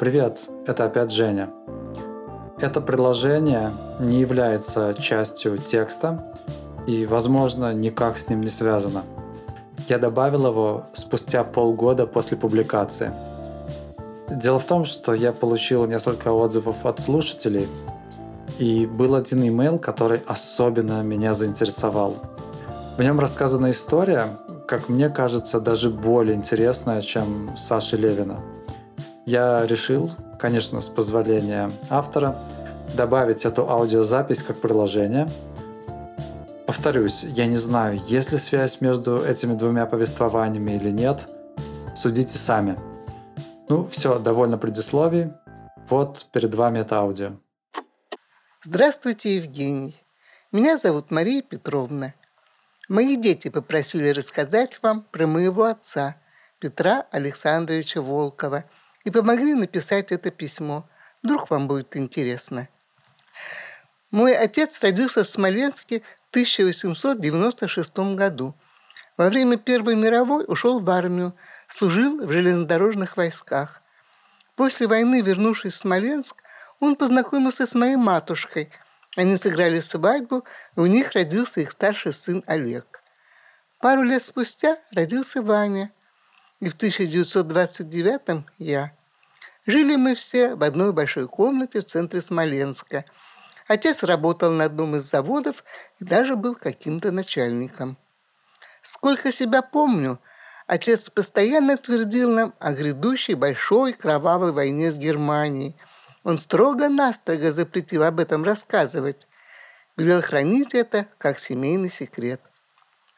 Привет, это опять Женя. Это предложение не является частью текста и, возможно, никак с ним не связано. Я добавил его спустя полгода после публикации. Дело в том, что я получил несколько отзывов от слушателей, и был один имейл, который особенно меня заинтересовал. В нем рассказана история, как мне кажется, даже более интересная, чем Саши Левина. Я решил, конечно, с позволения автора, добавить эту аудиозапись как приложение. Повторюсь, я не знаю, есть ли связь между этими двумя повествованиями или нет. Судите сами. Ну, все, довольно предисловий. Вот перед вами это аудио. Здравствуйте, Евгений. Меня зовут Мария Петровна. Мои дети попросили рассказать вам про моего отца, Петра Александровича Волкова, и помогли написать это письмо. Вдруг вам будет интересно. Мой отец родился в Смоленске в 1896 году. Во время Первой мировой ушел в армию, служил в железнодорожных войсках. После войны, вернувшись в Смоленск, он познакомился с моей матушкой – они сыграли свадьбу, и у них родился их старший сын Олег. Пару лет спустя родился Ваня, и в 1929-м я. Жили мы все в одной большой комнате в центре Смоленска. Отец работал на одном из заводов и даже был каким-то начальником. Сколько себя помню, отец постоянно твердил нам о грядущей большой кровавой войне с Германией – он строго-настрого запретил об этом рассказывать. Велел хранить это как семейный секрет.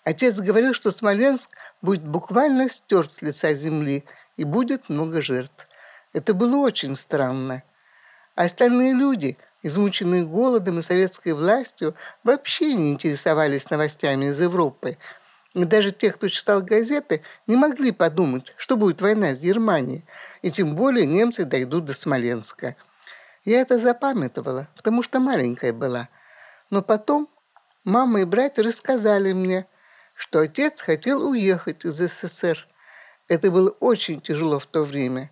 Отец говорил, что Смоленск будет буквально стерт с лица земли и будет много жертв. Это было очень странно. А остальные люди, измученные голодом и советской властью, вообще не интересовались новостями из Европы. И даже те, кто читал газеты, не могли подумать, что будет война с Германией, и тем более немцы дойдут до Смоленска. Я это запамятовала, потому что маленькая была. Но потом мама и братья рассказали мне, что отец хотел уехать из СССР. Это было очень тяжело в то время.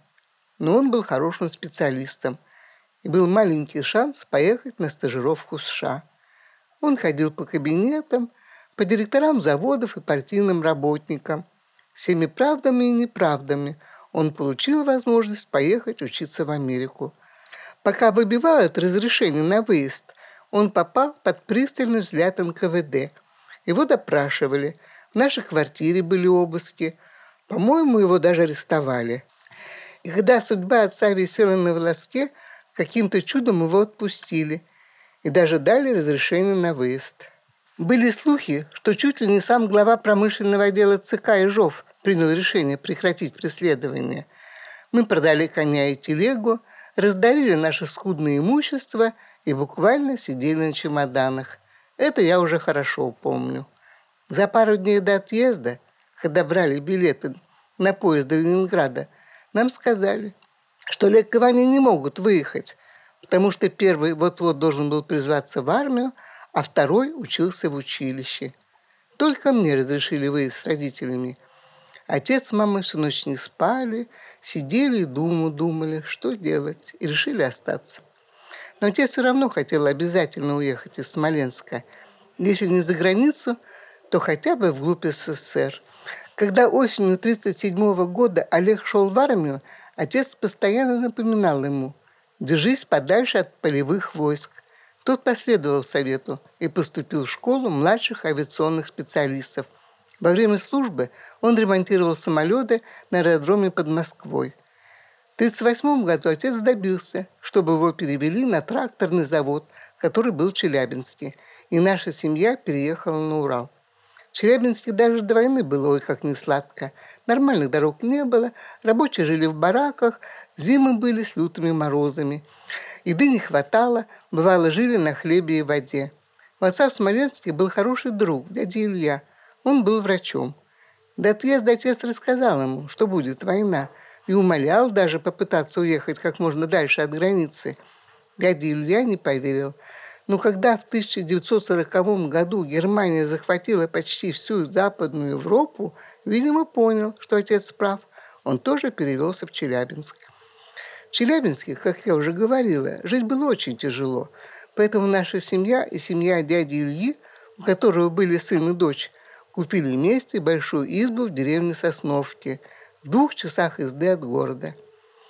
Но он был хорошим специалистом. И был маленький шанс поехать на стажировку в США. Он ходил по кабинетам, по директорам заводов и партийным работникам. Всеми правдами и неправдами он получил возможность поехать учиться в Америку – Пока выбивают разрешение на выезд, он попал под пристальный взгляд НКВД. Его допрашивали. В нашей квартире были обыски. По-моему, его даже арестовали. И когда судьба отца висела на волоске, каким-то чудом его отпустили и даже дали разрешение на выезд. Были слухи, что чуть ли не сам глава промышленного отдела ЦК Ижов принял решение прекратить преследование. Мы продали коня и телегу, раздарили наше скудное имущество и буквально сидели на чемоданах. Это я уже хорошо помню. За пару дней до отъезда, когда брали билеты на поезд до Ленинграда, нам сказали, что Олег не могут выехать, потому что первый вот-вот должен был призваться в армию, а второй учился в училище. Только мне разрешили выезд с родителями. Отец с мамой всю ночь не спали, сидели и думу думали, что делать, и решили остаться. Но отец все равно хотел обязательно уехать из Смоленска. Если не за границу, то хотя бы вглубь СССР. Когда осенью 1937 года Олег шел в армию, отец постоянно напоминал ему «Держись подальше от полевых войск». Тот последовал совету и поступил в школу младших авиационных специалистов – во время службы он ремонтировал самолеты на аэродроме под Москвой. В 1938 году отец добился, чтобы его перевели на тракторный завод, который был в Челябинске, и наша семья переехала на Урал. В Челябинске даже до войны было ой как не сладко. Нормальных дорог не было, рабочие жили в бараках, зимы были с лютыми морозами. Еды не хватало, бывало жили на хлебе и воде. У отца в Смоленске был хороший друг, дядя Илья – он был врачом. До отъезда отец рассказал ему, что будет война, и умолял даже попытаться уехать как можно дальше от границы. Дядя Илья не поверил. Но когда в 1940 году Германия захватила почти всю Западную Европу, видимо, понял, что отец прав. Он тоже перевелся в Челябинск. Челябинске, как я уже говорила, жить было очень тяжело. Поэтому наша семья и семья дяди Ильи, у которого были сын и дочь, купили вместе большую избу в деревне Сосновки, в двух часах езды от города.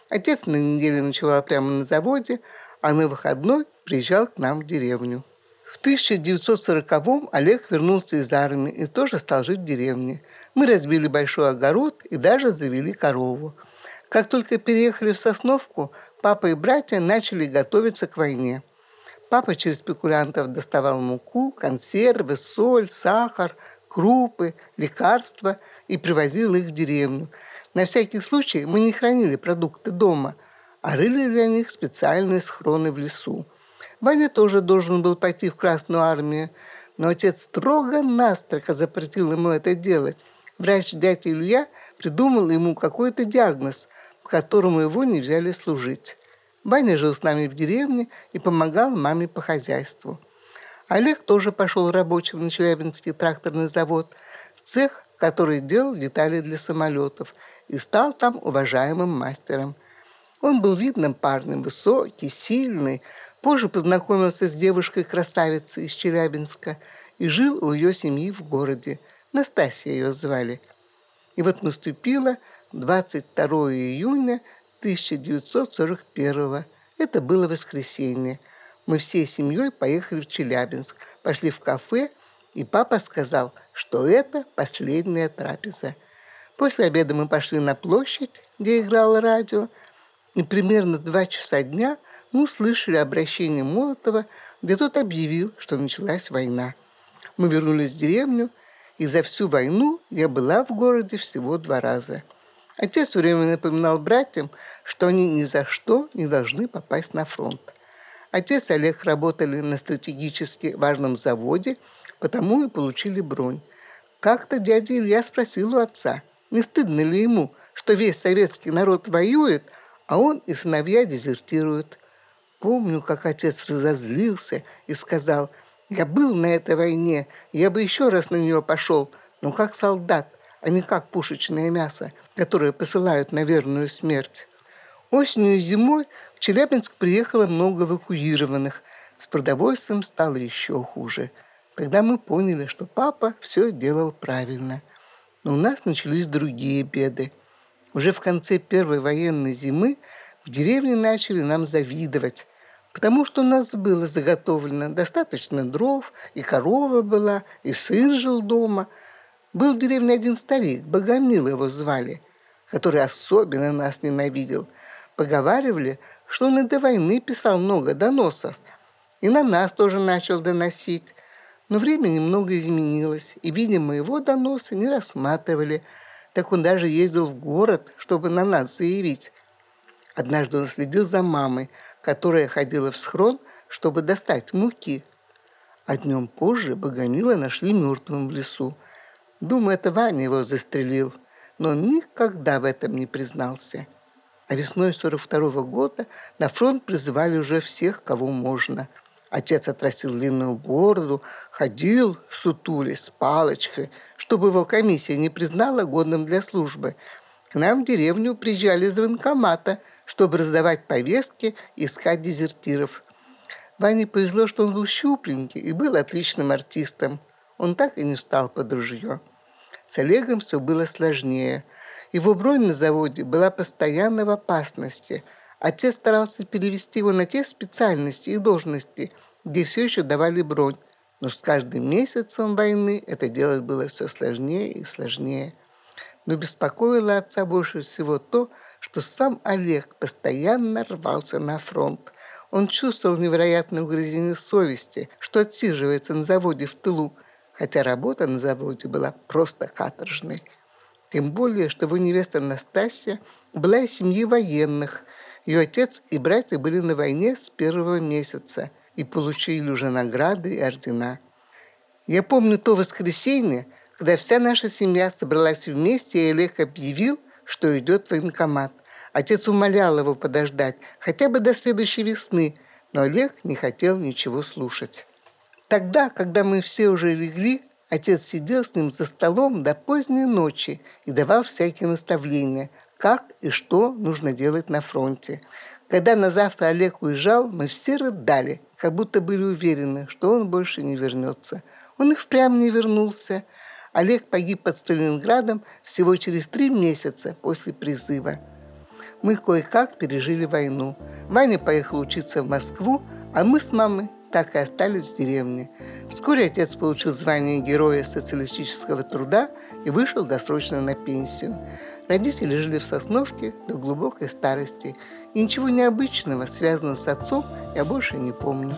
Отец на неделе ночевал прямо на заводе, а на выходной приезжал к нам в деревню. В 1940-м Олег вернулся из армии и тоже стал жить в деревне. Мы разбили большой огород и даже завели корову – как только переехали в Сосновку, папа и братья начали готовиться к войне. Папа через спекулянтов доставал муку, консервы, соль, сахар, крупы, лекарства и привозил их в деревню. На всякий случай мы не хранили продукты дома, а рыли для них специальные схроны в лесу. Ваня тоже должен был пойти в Красную армию, но отец строго-настрого запретил ему это делать. Врач дядя Илья придумал ему какой-то диагноз, по которому его не взяли служить. Ваня жил с нами в деревне и помогал маме по хозяйству. Олег тоже пошел рабочим на Челябинский тракторный завод, в цех, который делал детали для самолетов, и стал там уважаемым мастером. Он был видным парнем, высокий, сильный, позже познакомился с девушкой-красавицей из Челябинска и жил у ее семьи в городе. Настасья ее звали. И вот наступило 22 июня 1941 Это было воскресенье. Мы всей семьей поехали в Челябинск, пошли в кафе, и папа сказал, что это последняя трапеза. После обеда мы пошли на площадь, где играло радио, и примерно два часа дня мы услышали обращение Молотова, где тот объявил, что началась война. Мы вернулись в деревню, и за всю войну я была в городе всего два раза – Отец все время напоминал братьям, что они ни за что не должны попасть на фронт. Отец и Олег работали на стратегически важном заводе, потому и получили бронь. Как-то дядя Илья спросил у отца, не стыдно ли ему, что весь советский народ воюет, а он и сыновья дезертируют. Помню, как отец разозлился и сказал, «Я был на этой войне, я бы еще раз на нее пошел, но как солдат, а не как пушечное мясо, которое посылают на верную смерть. Осенью и зимой в Челябинск приехало много эвакуированных. С продовольствием стало еще хуже. Тогда мы поняли, что папа все делал правильно. Но у нас начались другие беды. Уже в конце первой военной зимы в деревне начали нам завидовать, потому что у нас было заготовлено достаточно дров, и корова была, и сын жил дома – был в деревне один старик, Богомил его звали, который особенно нас ненавидел. Поговаривали, что он и до войны писал много доносов, и на нас тоже начал доносить. Но время немного изменилось, и, видимо, его доносы не рассматривали. Так он даже ездил в город, чтобы на нас заявить. Однажды он следил за мамой, которая ходила в схрон, чтобы достать муки. А днем позже Богомила нашли мертвым в лесу. Думаю, это Ваня его застрелил, но он никогда в этом не признался. А весной 42 -го года на фронт призывали уже всех, кого можно. Отец отрастил длинную бороду, ходил, сутули, с палочкой, чтобы его комиссия не признала годным для службы. К нам в деревню приезжали из военкомата, чтобы раздавать повестки и искать дезертиров. Ване повезло, что он был щупленький и был отличным артистом. Он так и не встал под ружье. С Олегом все было сложнее. Его бронь на заводе была постоянно в опасности. Отец старался перевести его на те специальности и должности, где все еще давали бронь. Но с каждым месяцем войны это делать было все сложнее и сложнее. Но беспокоило отца больше всего то, что сам Олег постоянно рвался на фронт. Он чувствовал невероятное угрызение совести, что отсиживается на заводе в тылу, хотя работа на заводе была просто каторжной. Тем более, что его невеста Настасья была из семьи военных. Ее отец и братья были на войне с первого месяца и получили уже награды и ордена. Я помню то воскресенье, когда вся наша семья собралась вместе, и Олег объявил, что идет в военкомат. Отец умолял его подождать, хотя бы до следующей весны, но Олег не хотел ничего слушать. Тогда, когда мы все уже легли, отец сидел с ним за столом до поздней ночи и давал всякие наставления, как и что нужно делать на фронте. Когда на завтра Олег уезжал, мы все рыдали, как будто были уверены, что он больше не вернется. Он и впрямь не вернулся. Олег погиб под Сталинградом всего через три месяца после призыва. Мы кое-как пережили войну. Ваня поехал учиться в Москву, а мы с мамой так и остались в деревне. Вскоре отец получил звание Героя социалистического труда и вышел досрочно на пенсию. Родители жили в Сосновке до глубокой старости, и ничего необычного, связанного с отцом, я больше не помню.